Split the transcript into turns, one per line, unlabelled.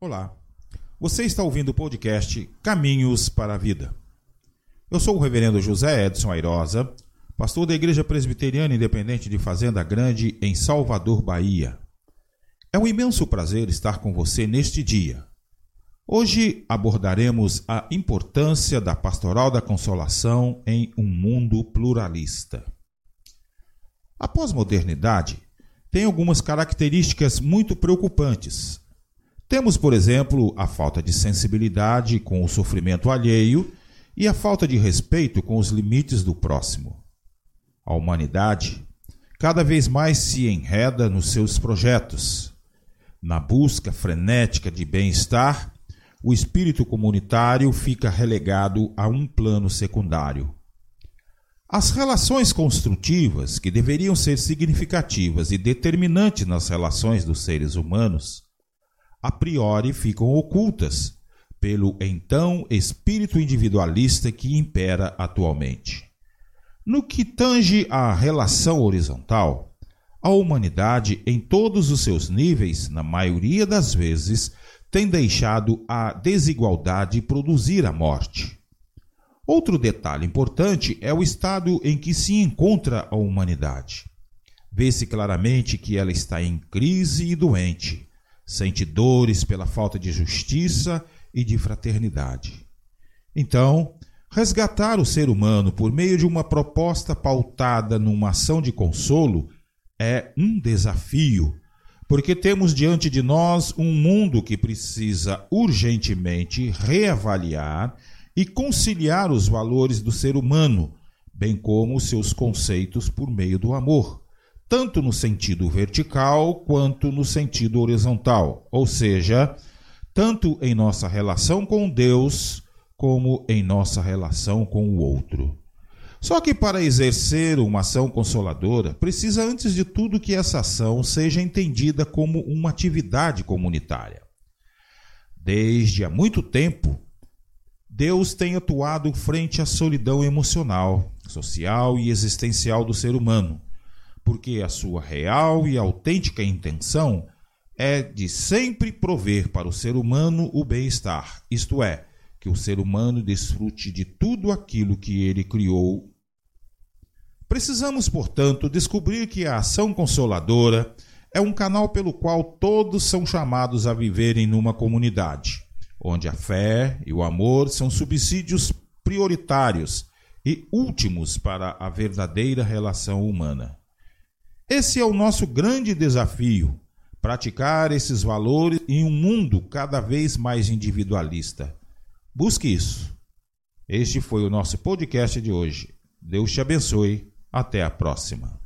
Olá, você está ouvindo o podcast Caminhos para a Vida. Eu sou o reverendo José Edson Airosa, pastor da Igreja Presbiteriana Independente de Fazenda Grande, em Salvador, Bahia. É um imenso prazer estar com você neste dia. Hoje abordaremos a importância da pastoral da consolação em um mundo pluralista. A pós-modernidade tem algumas características muito preocupantes, temos, por exemplo, a falta de sensibilidade com o sofrimento alheio e a falta de respeito com os limites do próximo. A humanidade cada vez mais se enreda nos seus projetos. Na busca frenética de bem-estar, o espírito comunitário fica relegado a um plano secundário. As relações construtivas, que deveriam ser significativas e determinantes nas relações dos seres humanos, a priori ficam ocultas pelo então espírito individualista que impera atualmente. No que tange à relação horizontal, a humanidade, em todos os seus níveis, na maioria das vezes, tem deixado a desigualdade produzir a morte. Outro detalhe importante é o estado em que se encontra a humanidade. Vê-se claramente que ela está em crise e doente, sente dores pela falta de justiça e de fraternidade. Então, resgatar o ser humano por meio de uma proposta pautada numa ação de consolo é um desafio, porque temos diante de nós um mundo que precisa urgentemente reavaliar e conciliar os valores do ser humano, bem como seus conceitos por meio do amor tanto no sentido vertical quanto no sentido horizontal, ou seja, tanto em nossa relação com Deus como em nossa relação com o outro. Só que para exercer uma ação consoladora, precisa antes de tudo que essa ação seja entendida como uma atividade comunitária. Desde há muito tempo, Deus tem atuado frente à solidão emocional, social e existencial do ser humano porque a sua real e autêntica intenção é de sempre prover para o ser humano o bem-estar, isto é, que o ser humano desfrute de tudo aquilo que ele criou. Precisamos, portanto, descobrir que a ação consoladora é um canal pelo qual todos são chamados a viverem numa comunidade, onde a fé e o amor são subsídios prioritários e últimos para a verdadeira relação humana. Esse é o nosso grande desafio: praticar esses valores em um mundo cada vez mais individualista. Busque isso. Este foi o nosso podcast de hoje. Deus te abençoe. Até a próxima.